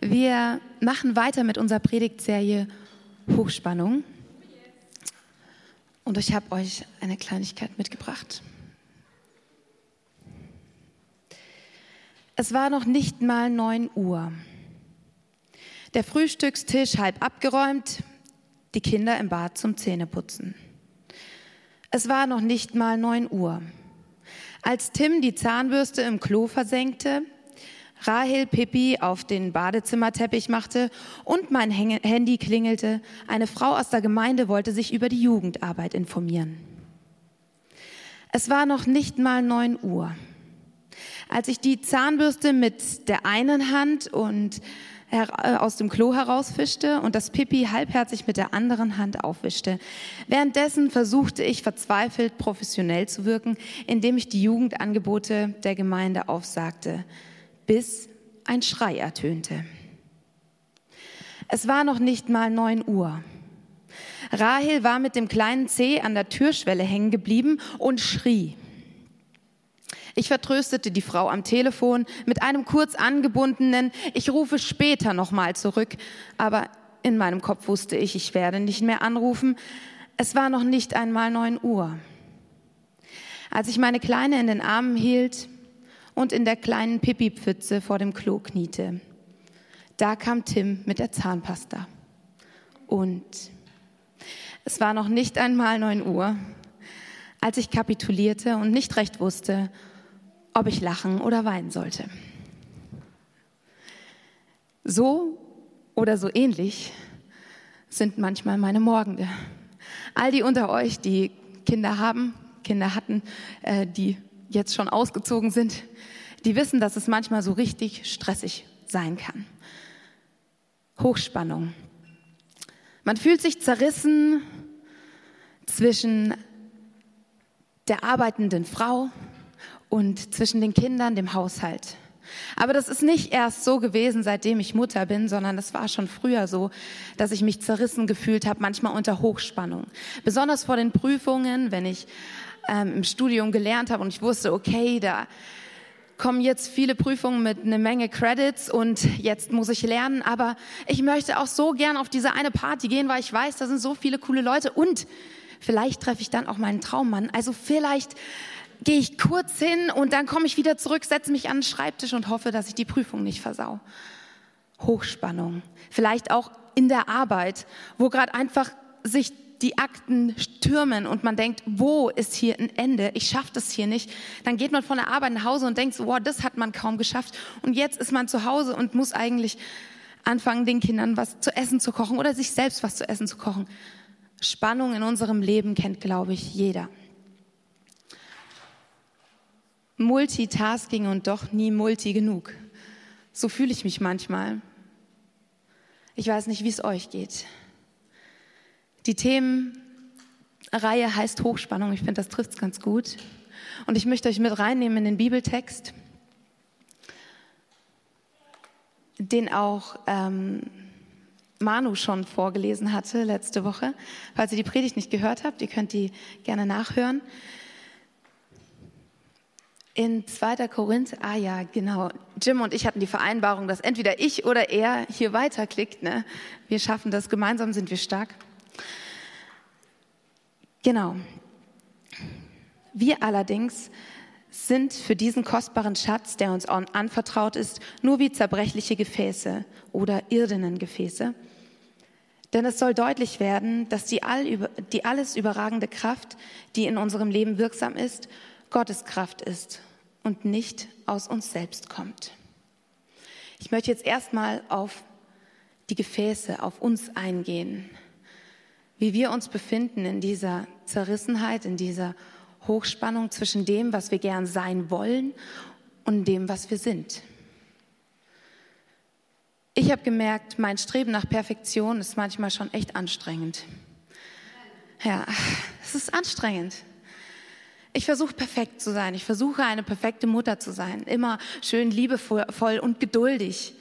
Wir machen weiter mit unserer Predigtserie Hochspannung. Und ich habe euch eine Kleinigkeit mitgebracht. Es war noch nicht mal 9 Uhr. Der Frühstückstisch halb abgeräumt, die Kinder im Bad zum Zähneputzen. Es war noch nicht mal 9 Uhr. Als Tim die Zahnbürste im Klo versenkte, Rahel Pippi auf den Badezimmerteppich machte und mein Handy klingelte. Eine Frau aus der Gemeinde wollte sich über die Jugendarbeit informieren. Es war noch nicht mal neun Uhr. Als ich die Zahnbürste mit der einen Hand und äh, aus dem Klo herausfischte und das Pipi halbherzig mit der anderen Hand aufwischte. Währenddessen versuchte ich verzweifelt professionell zu wirken, indem ich die Jugendangebote der Gemeinde aufsagte bis ein Schrei ertönte. Es war noch nicht mal neun Uhr. Rahel war mit dem kleinen Zeh an der Türschwelle hängen geblieben und schrie. Ich vertröstete die Frau am Telefon mit einem kurz angebundenen Ich rufe später nochmal zurück, aber in meinem Kopf wusste ich, ich werde nicht mehr anrufen. Es war noch nicht einmal neun Uhr. Als ich meine Kleine in den Armen hielt, und in der kleinen Pipi-Pfütze vor dem Klo kniete. Da kam Tim mit der Zahnpasta. Und es war noch nicht einmal neun Uhr, als ich kapitulierte und nicht recht wusste, ob ich lachen oder weinen sollte. So oder so ähnlich sind manchmal meine Morgende. All die unter euch, die Kinder haben, Kinder hatten, äh, die jetzt schon ausgezogen sind, die wissen, dass es manchmal so richtig stressig sein kann. Hochspannung. Man fühlt sich zerrissen zwischen der arbeitenden Frau und zwischen den Kindern, dem Haushalt. Aber das ist nicht erst so gewesen, seitdem ich Mutter bin, sondern das war schon früher so, dass ich mich zerrissen gefühlt habe, manchmal unter Hochspannung. Besonders vor den Prüfungen, wenn ich ähm, im Studium gelernt habe und ich wusste, okay, da kommen jetzt viele Prüfungen mit einer Menge Credits und jetzt muss ich lernen, aber ich möchte auch so gern auf diese eine Party gehen, weil ich weiß, da sind so viele coole Leute und vielleicht treffe ich dann auch meinen Traummann. Also vielleicht gehe ich kurz hin und dann komme ich wieder zurück, setze mich an den Schreibtisch und hoffe, dass ich die Prüfung nicht versau. Hochspannung. Vielleicht auch in der Arbeit, wo gerade einfach sich die Akten stürmen und man denkt, wo ist hier ein Ende? Ich schaffe das hier nicht. Dann geht man von der Arbeit nach Hause und denkt, wow, das hat man kaum geschafft. Und jetzt ist man zu Hause und muss eigentlich anfangen, den Kindern was zu essen zu kochen oder sich selbst was zu essen zu kochen. Spannung in unserem Leben kennt, glaube ich, jeder. Multitasking und doch nie multi genug. So fühle ich mich manchmal. Ich weiß nicht, wie es euch geht. Die Themenreihe heißt Hochspannung. Ich finde, das trifft es ganz gut. Und ich möchte euch mit reinnehmen in den Bibeltext, den auch ähm, Manu schon vorgelesen hatte letzte Woche. Falls ihr die Predigt nicht gehört habt, ihr könnt die gerne nachhören. In 2. Korinth, ah ja, genau. Jim und ich hatten die Vereinbarung, dass entweder ich oder er hier weiterklickt. Ne? Wir schaffen das, gemeinsam sind wir stark. Genau. Wir allerdings sind für diesen kostbaren Schatz, der uns anvertraut ist, nur wie zerbrechliche Gefäße oder irdenen Gefäße. Denn es soll deutlich werden, dass die, all, die alles überragende Kraft, die in unserem Leben wirksam ist, Gottes Kraft ist und nicht aus uns selbst kommt. Ich möchte jetzt erstmal auf die Gefäße, auf uns eingehen wie wir uns befinden in dieser Zerrissenheit, in dieser Hochspannung zwischen dem, was wir gern sein wollen und dem, was wir sind. Ich habe gemerkt, mein Streben nach Perfektion ist manchmal schon echt anstrengend. Ja, es ist anstrengend. Ich versuche perfekt zu sein. Ich versuche eine perfekte Mutter zu sein. Immer schön liebevoll und geduldig.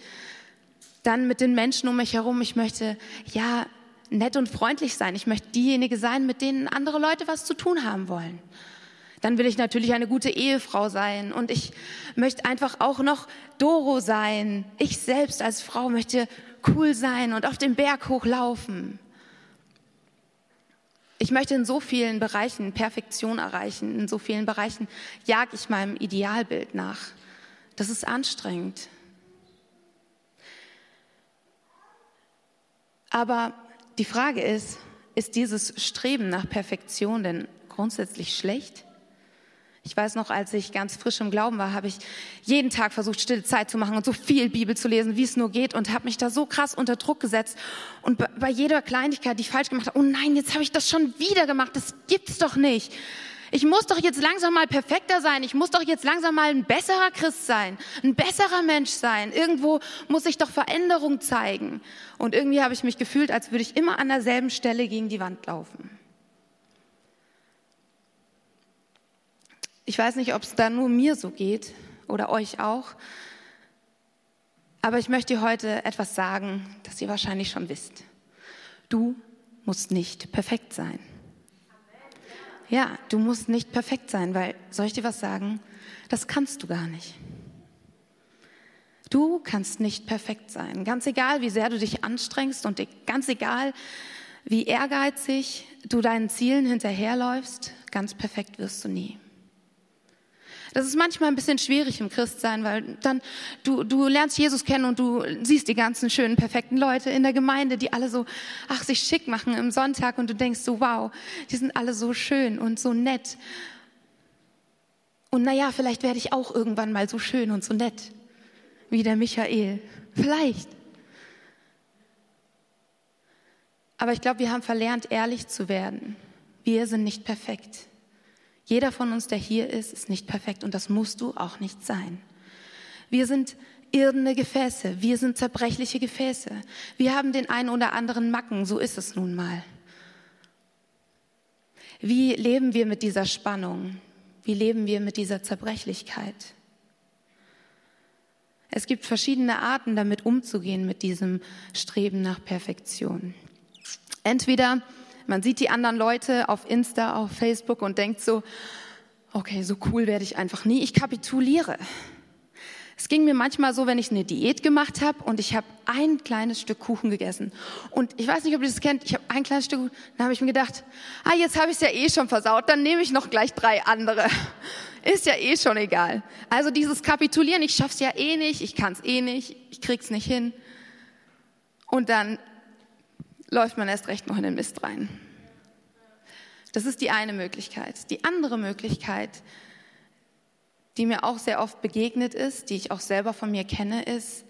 Dann mit den Menschen um mich herum. Ich möchte, ja, nett und freundlich sein. Ich möchte diejenige sein, mit denen andere Leute was zu tun haben wollen. Dann will ich natürlich eine gute Ehefrau sein und ich möchte einfach auch noch Doro sein. Ich selbst als Frau möchte cool sein und auf den Berg hochlaufen. Ich möchte in so vielen Bereichen Perfektion erreichen, in so vielen Bereichen jage ich meinem Idealbild nach. Das ist anstrengend. Aber die Frage ist, ist dieses Streben nach Perfektion denn grundsätzlich schlecht? Ich weiß noch, als ich ganz frisch im Glauben war, habe ich jeden Tag versucht, stille Zeit zu machen und so viel Bibel zu lesen, wie es nur geht und habe mich da so krass unter Druck gesetzt. Und bei jeder Kleinigkeit, die ich falsch gemacht habe, oh nein, jetzt habe ich das schon wieder gemacht, das gibt's doch nicht. Ich muss doch jetzt langsam mal perfekter sein. Ich muss doch jetzt langsam mal ein besserer Christ sein, ein besserer Mensch sein. Irgendwo muss ich doch Veränderung zeigen. Und irgendwie habe ich mich gefühlt, als würde ich immer an derselben Stelle gegen die Wand laufen. Ich weiß nicht, ob es da nur mir so geht oder euch auch. Aber ich möchte dir heute etwas sagen, das ihr wahrscheinlich schon wisst. Du musst nicht perfekt sein. Ja, du musst nicht perfekt sein, weil, soll ich dir was sagen? Das kannst du gar nicht. Du kannst nicht perfekt sein. Ganz egal, wie sehr du dich anstrengst und ganz egal, wie ehrgeizig du deinen Zielen hinterherläufst, ganz perfekt wirst du nie. Das ist manchmal ein bisschen schwierig im Christsein, weil dann du, du lernst Jesus kennen und du siehst die ganzen schönen, perfekten Leute in der Gemeinde, die alle so, ach, sich schick machen im Sonntag und du denkst so, wow, die sind alle so schön und so nett. Und naja, vielleicht werde ich auch irgendwann mal so schön und so nett wie der Michael. Vielleicht. Aber ich glaube, wir haben verlernt, ehrlich zu werden. Wir sind nicht perfekt. Jeder von uns, der hier ist, ist nicht perfekt und das musst du auch nicht sein. Wir sind irdene Gefäße, wir sind zerbrechliche Gefäße. Wir haben den einen oder anderen Macken, so ist es nun mal. Wie leben wir mit dieser Spannung? Wie leben wir mit dieser Zerbrechlichkeit? Es gibt verschiedene Arten, damit umzugehen, mit diesem Streben nach Perfektion. Entweder man sieht die anderen Leute auf Insta, auf Facebook und denkt so, okay, so cool werde ich einfach nie. Ich kapituliere. Es ging mir manchmal so, wenn ich eine Diät gemacht habe und ich habe ein kleines Stück Kuchen gegessen. Und ich weiß nicht, ob ihr das kennt, ich habe ein kleines Stück, dann habe ich mir gedacht, ah, jetzt habe ich es ja eh schon versaut, dann nehme ich noch gleich drei andere. Ist ja eh schon egal. Also dieses Kapitulieren, ich schaff's ja eh nicht, ich kann es eh nicht, ich krieg's nicht hin. Und dann läuft man erst recht noch in den Mist rein. Das ist die eine Möglichkeit. Die andere Möglichkeit, die mir auch sehr oft begegnet ist, die ich auch selber von mir kenne, ist,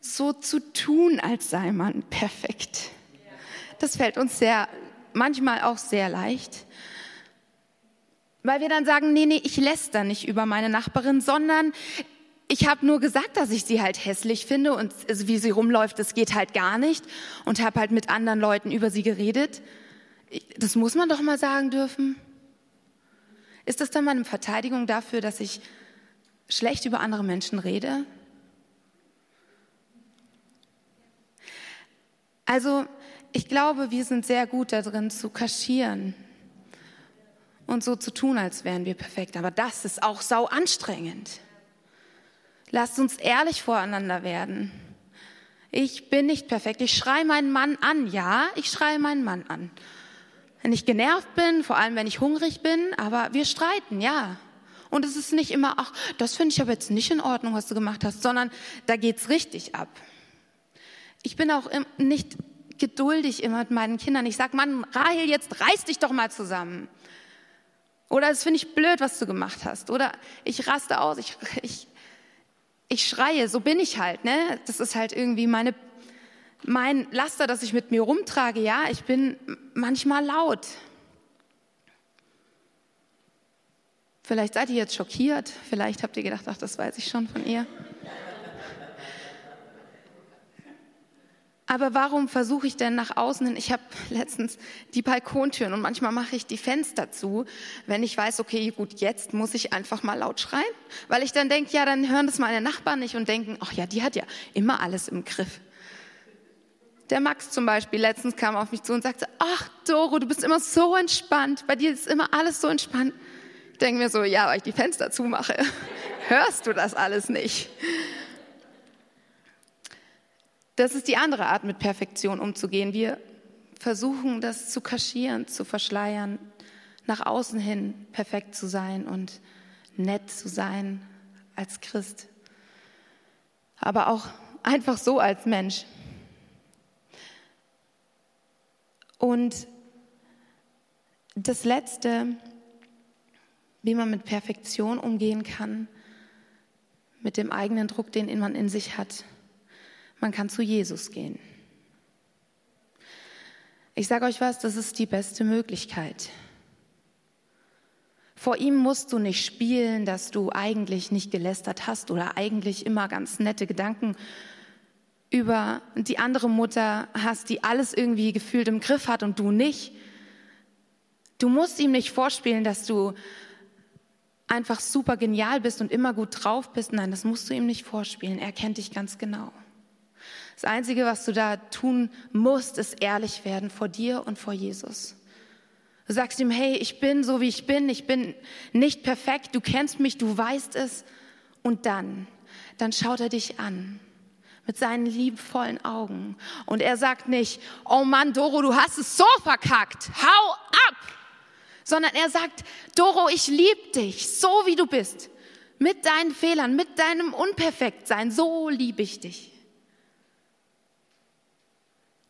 so zu tun, als sei man perfekt. Das fällt uns sehr, manchmal auch sehr leicht. Weil wir dann sagen, nee, nee, ich läster nicht über meine Nachbarin, sondern ich habe nur gesagt, dass ich sie halt hässlich finde und also wie sie rumläuft, das geht halt gar nicht und habe halt mit anderen Leuten über sie geredet. Das muss man doch mal sagen dürfen. Ist das dann meine Verteidigung dafür, dass ich schlecht über andere Menschen rede? Also ich glaube, wir sind sehr gut darin zu kaschieren und so zu tun, als wären wir perfekt. Aber das ist auch sau anstrengend. Lasst uns ehrlich voreinander werden. Ich bin nicht perfekt. Ich schreie meinen Mann an. Ja, ich schreie meinen Mann an. Wenn ich genervt bin, vor allem wenn ich hungrig bin, aber wir streiten, ja. Und es ist nicht immer, ach, das finde ich aber jetzt nicht in Ordnung, was du gemacht hast, sondern da geht's richtig ab. Ich bin auch nicht geduldig immer mit meinen Kindern. Ich sag, Mann, Rahel, jetzt reiß dich doch mal zusammen. Oder das finde ich blöd, was du gemacht hast. Oder ich raste aus, ich, ich ich schreie, so bin ich halt, ne? Das ist halt irgendwie meine, mein Laster, das ich mit mir rumtrage. Ja, ich bin manchmal laut. Vielleicht seid ihr jetzt schockiert. Vielleicht habt ihr gedacht, ach, das weiß ich schon von ihr. Aber warum versuche ich denn nach außen hin? Ich habe letztens die Balkontüren und manchmal mache ich die Fenster zu, wenn ich weiß, okay, gut, jetzt muss ich einfach mal laut schreien, weil ich dann denke, ja, dann hören das meine Nachbarn nicht und denken, ach ja, die hat ja immer alles im Griff. Der Max zum Beispiel letztens kam auf mich zu und sagte, ach Doro, du bist immer so entspannt, bei dir ist immer alles so entspannt. denke mir so, ja, weil ich die Fenster zumache, hörst du das alles nicht. Das ist die andere Art, mit Perfektion umzugehen. Wir versuchen, das zu kaschieren, zu verschleiern, nach außen hin perfekt zu sein und nett zu sein als Christ, aber auch einfach so als Mensch. Und das Letzte, wie man mit Perfektion umgehen kann, mit dem eigenen Druck, den man in sich hat, man kann zu Jesus gehen. Ich sage euch was, das ist die beste Möglichkeit. Vor ihm musst du nicht spielen, dass du eigentlich nicht gelästert hast oder eigentlich immer ganz nette Gedanken über die andere Mutter hast, die alles irgendwie gefühlt im Griff hat und du nicht. Du musst ihm nicht vorspielen, dass du einfach super genial bist und immer gut drauf bist. Nein, das musst du ihm nicht vorspielen. Er kennt dich ganz genau. Das Einzige, was du da tun musst, ist ehrlich werden vor dir und vor Jesus. Du sagst ihm, hey, ich bin so, wie ich bin, ich bin nicht perfekt, du kennst mich, du weißt es. Und dann, dann schaut er dich an mit seinen liebevollen Augen. Und er sagt nicht, oh Mann, Doro, du hast es so verkackt, hau ab. Sondern er sagt, Doro, ich liebe dich, so wie du bist. Mit deinen Fehlern, mit deinem Unperfektsein, so liebe ich dich.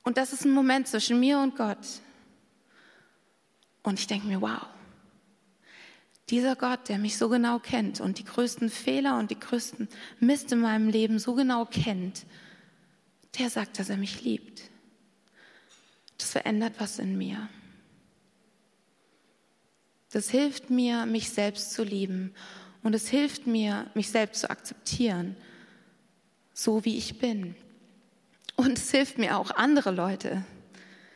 Und das ist ein Moment zwischen mir und Gott. Und ich denke mir, wow, dieser Gott, der mich so genau kennt und die größten Fehler und die größten Mist in meinem Leben so genau kennt, der sagt, dass er mich liebt. Das verändert was in mir. Das hilft mir, mich selbst zu lieben. Und es hilft mir, mich selbst zu akzeptieren, so wie ich bin. Und es hilft mir auch, andere Leute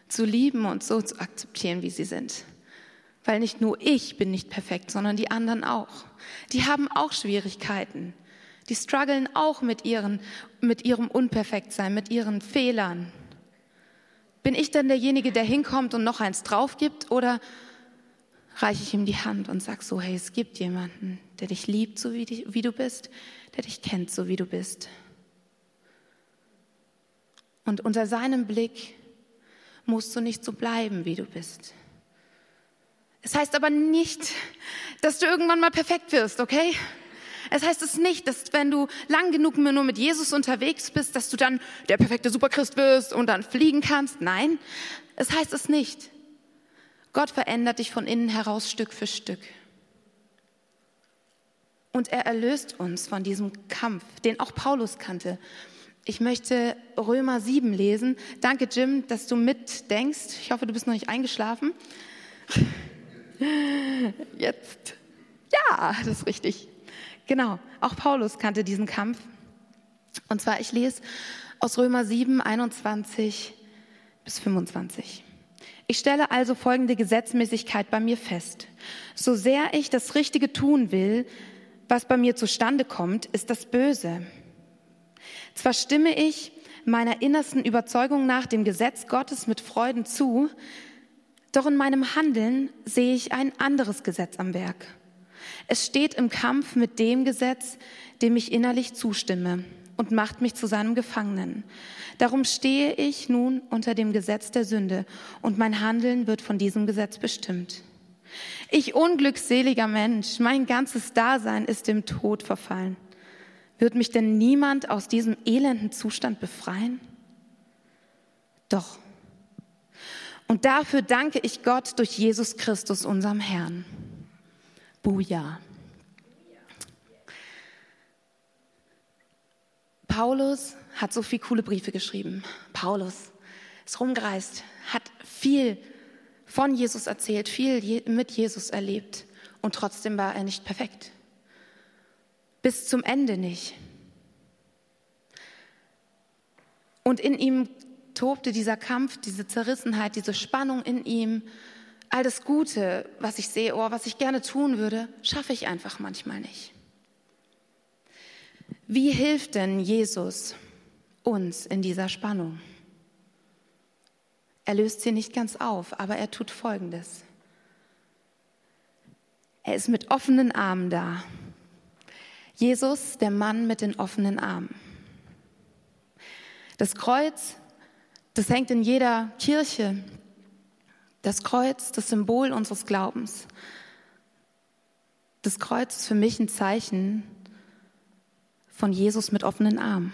zu lieben und so zu akzeptieren, wie sie sind. Weil nicht nur ich bin nicht perfekt, sondern die anderen auch. Die haben auch Schwierigkeiten. Die strugglen auch mit, ihren, mit ihrem Unperfektsein, mit ihren Fehlern. Bin ich dann derjenige, der hinkommt und noch eins drauf gibt oder reiche ich ihm die Hand und sag so, hey, es gibt jemanden, der dich liebt, so wie, die, wie du bist, der dich kennt, so wie du bist. Und unter seinem Blick musst du nicht so bleiben, wie du bist. Es heißt aber nicht, dass du irgendwann mal perfekt wirst, okay? Es heißt es nicht, dass wenn du lang genug nur mit Jesus unterwegs bist, dass du dann der perfekte Superchrist wirst und dann fliegen kannst. Nein, es heißt es nicht. Gott verändert dich von innen heraus Stück für Stück. Und er erlöst uns von diesem Kampf, den auch Paulus kannte. Ich möchte Römer 7 lesen. Danke, Jim, dass du mitdenkst. Ich hoffe, du bist noch nicht eingeschlafen. Jetzt. Ja, das ist richtig. Genau. Auch Paulus kannte diesen Kampf. Und zwar, ich lese aus Römer 7, 21 bis 25. Ich stelle also folgende Gesetzmäßigkeit bei mir fest. So sehr ich das Richtige tun will, was bei mir zustande kommt, ist das Böse. Zwar stimme ich meiner innersten Überzeugung nach dem Gesetz Gottes mit Freuden zu, doch in meinem Handeln sehe ich ein anderes Gesetz am Werk. Es steht im Kampf mit dem Gesetz, dem ich innerlich zustimme und macht mich zu seinem Gefangenen. Darum stehe ich nun unter dem Gesetz der Sünde und mein Handeln wird von diesem Gesetz bestimmt. Ich unglückseliger Mensch, mein ganzes Dasein ist dem Tod verfallen. Wird mich denn niemand aus diesem elenden Zustand befreien? Doch. Und dafür danke ich Gott durch Jesus Christus, unserem Herrn. Buja. Paulus hat so viele coole Briefe geschrieben. Paulus ist rumgereist, hat viel von Jesus erzählt, viel mit Jesus erlebt und trotzdem war er nicht perfekt. Bis zum Ende nicht. Und in ihm tobte dieser Kampf, diese Zerrissenheit, diese Spannung in ihm. All das Gute, was ich sehe, oh, was ich gerne tun würde, schaffe ich einfach manchmal nicht. Wie hilft denn Jesus uns in dieser Spannung? Er löst sie nicht ganz auf, aber er tut Folgendes. Er ist mit offenen Armen da. Jesus, der Mann mit den offenen Armen. Das Kreuz, das hängt in jeder Kirche. Das Kreuz, das Symbol unseres Glaubens. Das Kreuz ist für mich ein Zeichen von Jesus mit offenen Armen.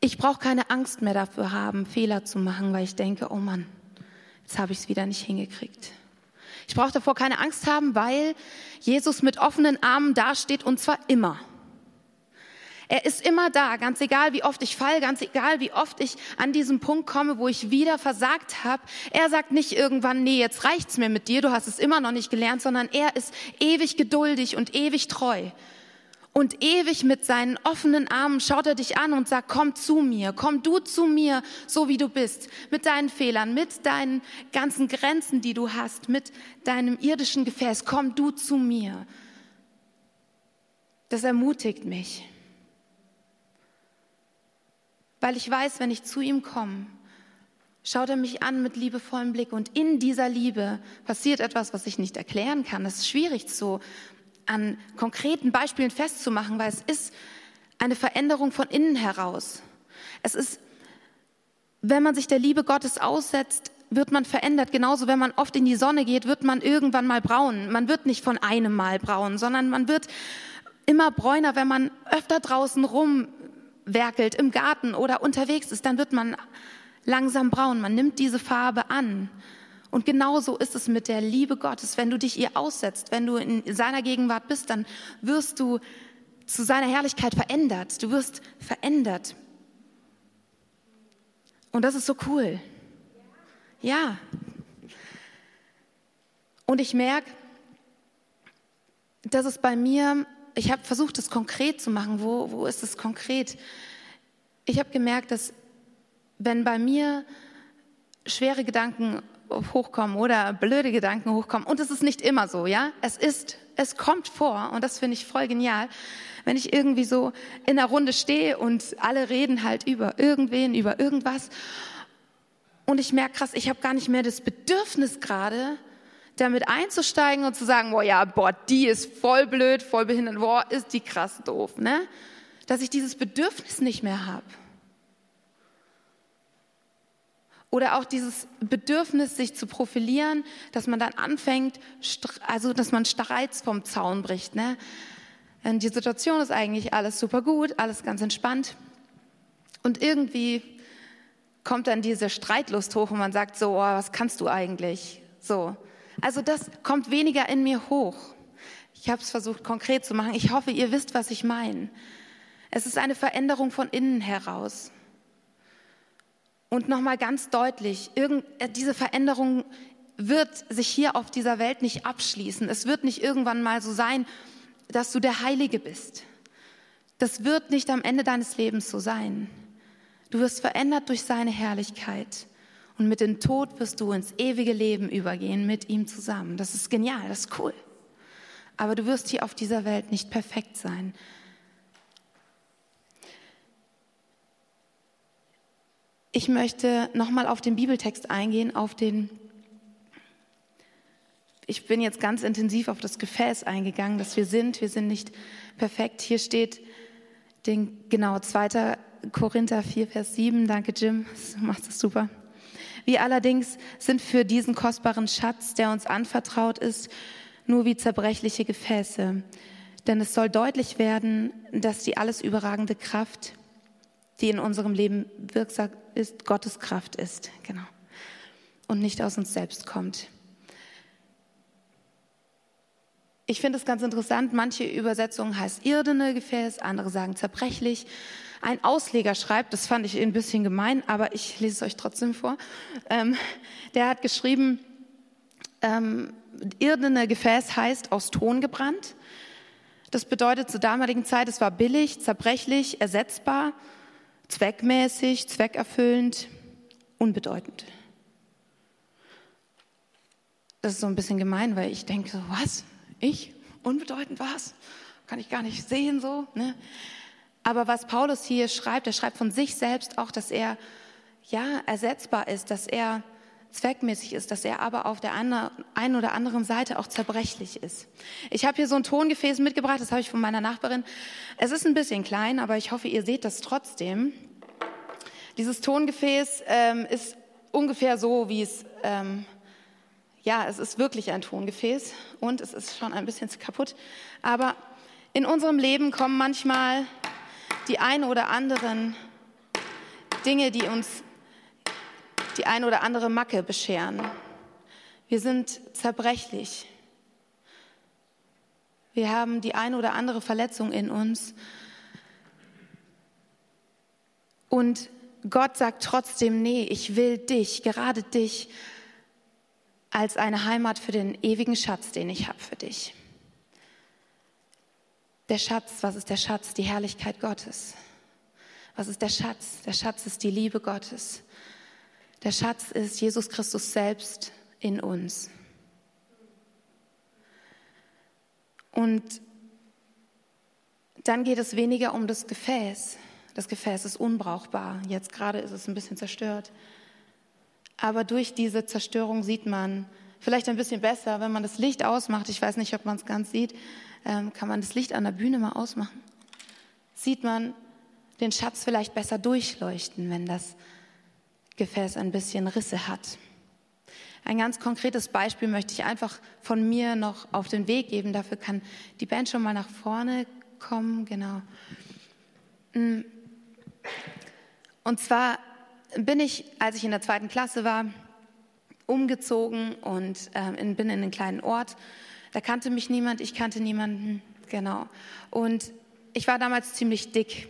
Ich brauche keine Angst mehr dafür haben, Fehler zu machen, weil ich denke, oh Mann, jetzt habe ich es wieder nicht hingekriegt. Ich brauche davor keine Angst haben, weil Jesus mit offenen Armen dasteht und zwar immer. Er ist immer da, ganz egal, wie oft ich falle, ganz egal, wie oft ich an diesen Punkt komme, wo ich wieder versagt habe. Er sagt nicht irgendwann, nee, jetzt reicht's mir mit dir, du hast es immer noch nicht gelernt, sondern er ist ewig geduldig und ewig treu. Und ewig mit seinen offenen Armen schaut er dich an und sagt, komm zu mir, komm du zu mir, so wie du bist, mit deinen Fehlern, mit deinen ganzen Grenzen, die du hast, mit deinem irdischen Gefäß, komm du zu mir. Das ermutigt mich, weil ich weiß, wenn ich zu ihm komme, schaut er mich an mit liebevollem Blick und in dieser Liebe passiert etwas, was ich nicht erklären kann. Das ist schwierig zu an konkreten Beispielen festzumachen, weil es ist eine Veränderung von innen heraus. Es ist, wenn man sich der Liebe Gottes aussetzt, wird man verändert. Genauso, wenn man oft in die Sonne geht, wird man irgendwann mal braun. Man wird nicht von einem Mal braun, sondern man wird immer bräuner, wenn man öfter draußen rumwerkelt, im Garten oder unterwegs ist, dann wird man langsam braun. Man nimmt diese Farbe an. Und genauso ist es mit der Liebe Gottes. Wenn du dich ihr aussetzt, wenn du in seiner Gegenwart bist, dann wirst du zu seiner Herrlichkeit verändert. Du wirst verändert. Und das ist so cool. Ja. Und ich merke, dass es bei mir, ich habe versucht, es konkret zu machen. Wo, wo ist es konkret? Ich habe gemerkt, dass wenn bei mir schwere Gedanken hochkommen oder blöde Gedanken hochkommen. Und es ist nicht immer so, ja. Es ist, es kommt vor und das finde ich voll genial. Wenn ich irgendwie so in der Runde stehe und alle reden halt über irgendwen, über irgendwas. Und ich merke krass, ich habe gar nicht mehr das Bedürfnis gerade, damit einzusteigen und zu sagen, boah, ja, boah, die ist voll blöd, voll behindert, boah, ist die krass doof, ne? Dass ich dieses Bedürfnis nicht mehr habe. Oder auch dieses Bedürfnis, sich zu profilieren, dass man dann anfängt, also dass man Streits vom Zaun bricht. Ne? Die Situation ist eigentlich alles super gut, alles ganz entspannt. Und irgendwie kommt dann diese Streitlust hoch und man sagt so, oh, was kannst du eigentlich? So. Also das kommt weniger in mir hoch. Ich habe es versucht konkret zu machen. Ich hoffe, ihr wisst, was ich meine. Es ist eine Veränderung von innen heraus. Und nochmal ganz deutlich, äh, diese Veränderung wird sich hier auf dieser Welt nicht abschließen. Es wird nicht irgendwann mal so sein, dass du der Heilige bist. Das wird nicht am Ende deines Lebens so sein. Du wirst verändert durch seine Herrlichkeit. Und mit dem Tod wirst du ins ewige Leben übergehen mit ihm zusammen. Das ist genial, das ist cool. Aber du wirst hier auf dieser Welt nicht perfekt sein. Ich möchte nochmal auf den Bibeltext eingehen, auf den, ich bin jetzt ganz intensiv auf das Gefäß eingegangen, dass wir sind. Wir sind nicht perfekt. Hier steht, den, genau, 2. Korinther 4, Vers 7. Danke, Jim. Du machst das super. Wir allerdings sind für diesen kostbaren Schatz, der uns anvertraut ist, nur wie zerbrechliche Gefäße. Denn es soll deutlich werden, dass die alles überragende Kraft, die in unserem Leben wirksam ist, Gottes Kraft ist. Genau. Und nicht aus uns selbst kommt. Ich finde es ganz interessant, manche Übersetzungen heißt irdene Gefäß, andere sagen zerbrechlich. Ein Ausleger schreibt, das fand ich ein bisschen gemein, aber ich lese es euch trotzdem vor. Ähm, der hat geschrieben, ähm, irdene Gefäß heißt aus Ton gebrannt. Das bedeutet zur damaligen Zeit, es war billig, zerbrechlich, ersetzbar zweckmäßig, zweckerfüllend, unbedeutend. Das ist so ein bisschen gemein, weil ich denke, so, was? Ich? Unbedeutend was? Kann ich gar nicht sehen so. Ne? Aber was Paulus hier schreibt, er schreibt von sich selbst auch, dass er ja ersetzbar ist, dass er zweckmäßig ist, dass er aber auf der einen oder anderen Seite auch zerbrechlich ist. Ich habe hier so ein Tongefäß mitgebracht, das habe ich von meiner Nachbarin. Es ist ein bisschen klein, aber ich hoffe, ihr seht das trotzdem. Dieses Tongefäß ähm, ist ungefähr so, wie es, ähm, ja, es ist wirklich ein Tongefäß und es ist schon ein bisschen kaputt. Aber in unserem Leben kommen manchmal die ein oder anderen Dinge, die uns die ein oder andere Macke bescheren. Wir sind zerbrechlich. Wir haben die ein oder andere Verletzung in uns. Und Gott sagt trotzdem, nee, ich will dich, gerade dich, als eine Heimat für den ewigen Schatz, den ich habe für dich. Der Schatz, was ist der Schatz? Die Herrlichkeit Gottes. Was ist der Schatz? Der Schatz ist die Liebe Gottes. Der Schatz ist Jesus Christus selbst in uns. Und dann geht es weniger um das Gefäß. Das Gefäß ist unbrauchbar. Jetzt gerade ist es ein bisschen zerstört. Aber durch diese Zerstörung sieht man vielleicht ein bisschen besser, wenn man das Licht ausmacht. Ich weiß nicht, ob man es ganz sieht. Ähm, kann man das Licht an der Bühne mal ausmachen? Sieht man den Schatz vielleicht besser durchleuchten, wenn das Gefäß ein bisschen Risse hat. Ein ganz konkretes Beispiel möchte ich einfach von mir noch auf den Weg geben. Dafür kann die Band schon mal nach vorne kommen. Genau. Mm. Und zwar bin ich, als ich in der zweiten Klasse war, umgezogen und äh, bin in einen kleinen Ort. Da kannte mich niemand, ich kannte niemanden. Genau. Und ich war damals ziemlich dick.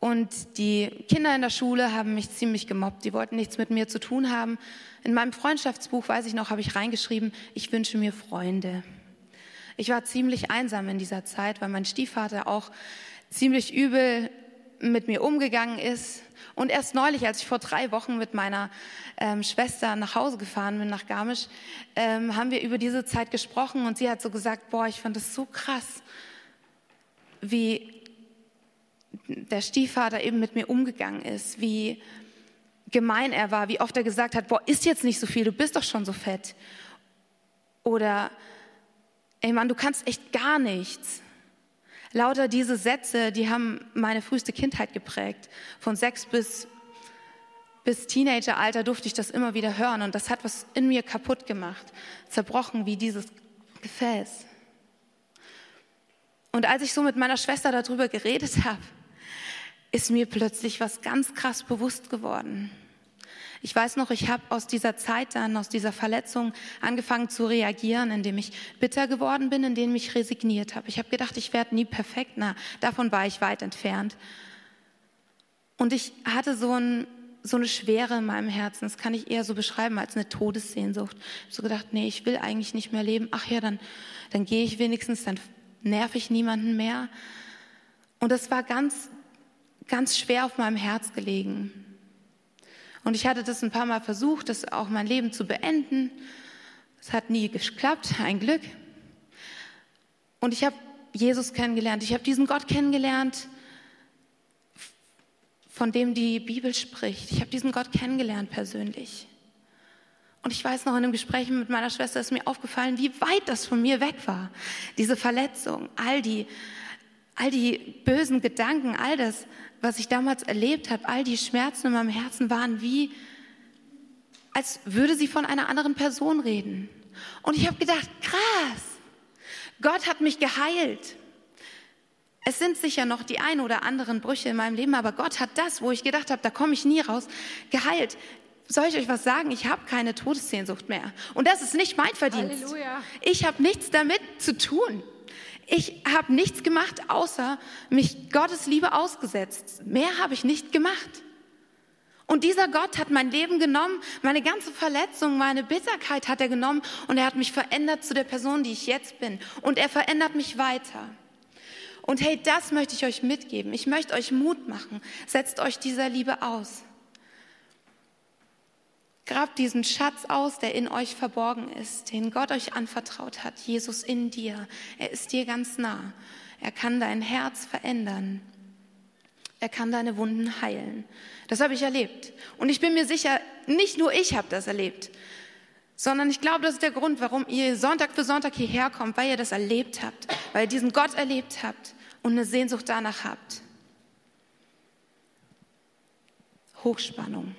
Und die Kinder in der Schule haben mich ziemlich gemobbt. Die wollten nichts mit mir zu tun haben. In meinem Freundschaftsbuch, weiß ich noch, habe ich reingeschrieben, ich wünsche mir Freunde. Ich war ziemlich einsam in dieser Zeit, weil mein Stiefvater auch ziemlich übel mit mir umgegangen ist. Und erst neulich, als ich vor drei Wochen mit meiner ähm, Schwester nach Hause gefahren bin, nach Garmisch, ähm, haben wir über diese Zeit gesprochen und sie hat so gesagt, boah, ich fand es so krass, wie der Stiefvater eben mit mir umgegangen ist, wie gemein er war, wie oft er gesagt hat, boah, isst jetzt nicht so viel, du bist doch schon so fett. Oder, ey Mann, du kannst echt gar nichts. Lauter diese Sätze, die haben meine früheste Kindheit geprägt. Von sechs bis, bis Teenageralter durfte ich das immer wieder hören und das hat was in mir kaputt gemacht, zerbrochen wie dieses Gefäß. Und als ich so mit meiner Schwester darüber geredet habe, ist mir plötzlich was ganz krass bewusst geworden. Ich weiß noch, ich habe aus dieser Zeit dann, aus dieser Verletzung angefangen zu reagieren, indem ich bitter geworden bin, indem ich resigniert habe. Ich habe gedacht, ich werde nie perfekt. Na, davon war ich weit entfernt. Und ich hatte so, ein, so eine Schwere in meinem Herzen. Das kann ich eher so beschreiben als eine Todessehnsucht. Ich habe so gedacht, nee, ich will eigentlich nicht mehr leben. Ach ja, dann, dann gehe ich wenigstens, dann nerv ich niemanden mehr. Und das war ganz ganz schwer auf meinem Herz gelegen. Und ich hatte das ein paar Mal versucht, das auch mein Leben zu beenden. Es hat nie geklappt, ein Glück. Und ich habe Jesus kennengelernt. Ich habe diesen Gott kennengelernt, von dem die Bibel spricht. Ich habe diesen Gott kennengelernt persönlich. Und ich weiß noch, in einem Gespräch mit meiner Schwester ist mir aufgefallen, wie weit das von mir weg war. Diese Verletzung, all die, all die bösen Gedanken, all das, was ich damals erlebt habe, all die Schmerzen in meinem Herzen waren wie, als würde sie von einer anderen Person reden. Und ich habe gedacht, krass, Gott hat mich geheilt. Es sind sicher noch die ein oder anderen Brüche in meinem Leben, aber Gott hat das, wo ich gedacht habe, da komme ich nie raus, geheilt. Soll ich euch was sagen? Ich habe keine Todessehnsucht mehr. Und das ist nicht mein Verdienst. Halleluja. Ich habe nichts damit zu tun. Ich habe nichts gemacht, außer mich Gottes Liebe ausgesetzt. Mehr habe ich nicht gemacht. Und dieser Gott hat mein Leben genommen, meine ganze Verletzung, meine Bitterkeit hat er genommen und er hat mich verändert zu der Person, die ich jetzt bin. Und er verändert mich weiter. Und hey, das möchte ich euch mitgeben. Ich möchte euch Mut machen. Setzt euch dieser Liebe aus. Grabt diesen Schatz aus, der in euch verborgen ist, den Gott euch anvertraut hat. Jesus in dir. Er ist dir ganz nah. Er kann dein Herz verändern. Er kann deine Wunden heilen. Das habe ich erlebt. Und ich bin mir sicher, nicht nur ich habe das erlebt, sondern ich glaube, das ist der Grund, warum ihr Sonntag für Sonntag hierher kommt, weil ihr das erlebt habt, weil ihr diesen Gott erlebt habt und eine Sehnsucht danach habt. Hochspannung.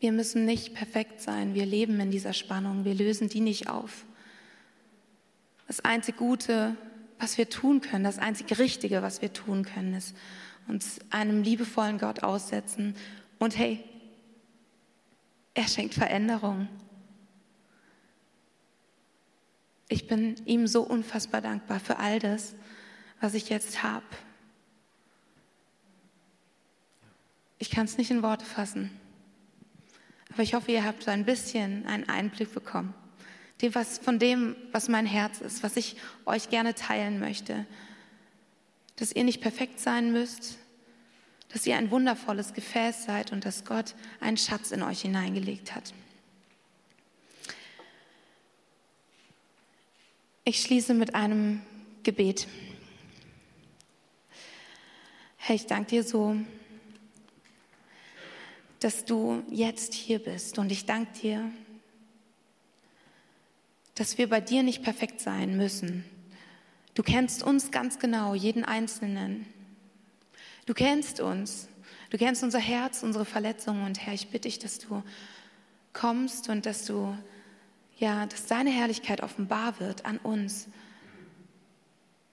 Wir müssen nicht perfekt sein. Wir leben in dieser Spannung. Wir lösen die nicht auf. Das einzig Gute, was wir tun können, das einzig Richtige, was wir tun können, ist uns einem liebevollen Gott aussetzen. Und hey, er schenkt Veränderung. Ich bin ihm so unfassbar dankbar für all das, was ich jetzt habe. Ich kann es nicht in Worte fassen. Aber ich hoffe, ihr habt so ein bisschen einen Einblick bekommen. Dem, was, von dem, was mein Herz ist, was ich euch gerne teilen möchte. Dass ihr nicht perfekt sein müsst, dass ihr ein wundervolles Gefäß seid und dass Gott einen Schatz in euch hineingelegt hat. Ich schließe mit einem Gebet. Herr, ich danke dir so dass du jetzt hier bist. Und ich danke dir, dass wir bei dir nicht perfekt sein müssen. Du kennst uns ganz genau, jeden Einzelnen. Du kennst uns. Du kennst unser Herz, unsere Verletzungen. Und Herr, ich bitte dich, dass du kommst und dass du, ja, dass deine Herrlichkeit offenbar wird an uns.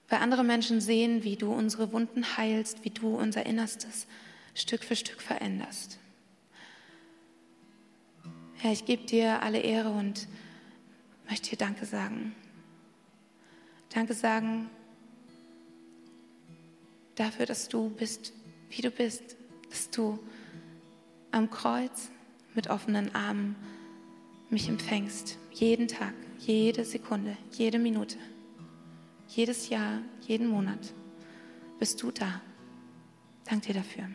Weil andere Menschen sehen, wie du unsere Wunden heilst, wie du unser Innerstes Stück für Stück veränderst. Herr, ich gebe dir alle Ehre und möchte dir Danke sagen. Danke sagen dafür, dass du bist, wie du bist, dass du am Kreuz mit offenen Armen mich empfängst. Jeden Tag, jede Sekunde, jede Minute, jedes Jahr, jeden Monat bist du da. Danke dir dafür.